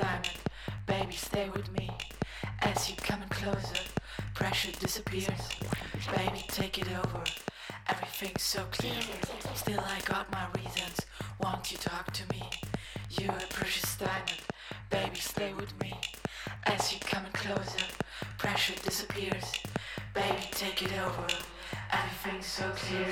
diamond. Baby, stay with me. As you coming closer, pressure disappears. Baby, take it over. Everything's so clear. Still, I got my reasons. Won't you talk to me? You're a precious diamond. Baby, stay with me. As you coming closer, pressure disappears. Baby, take it over. Everything's so clear.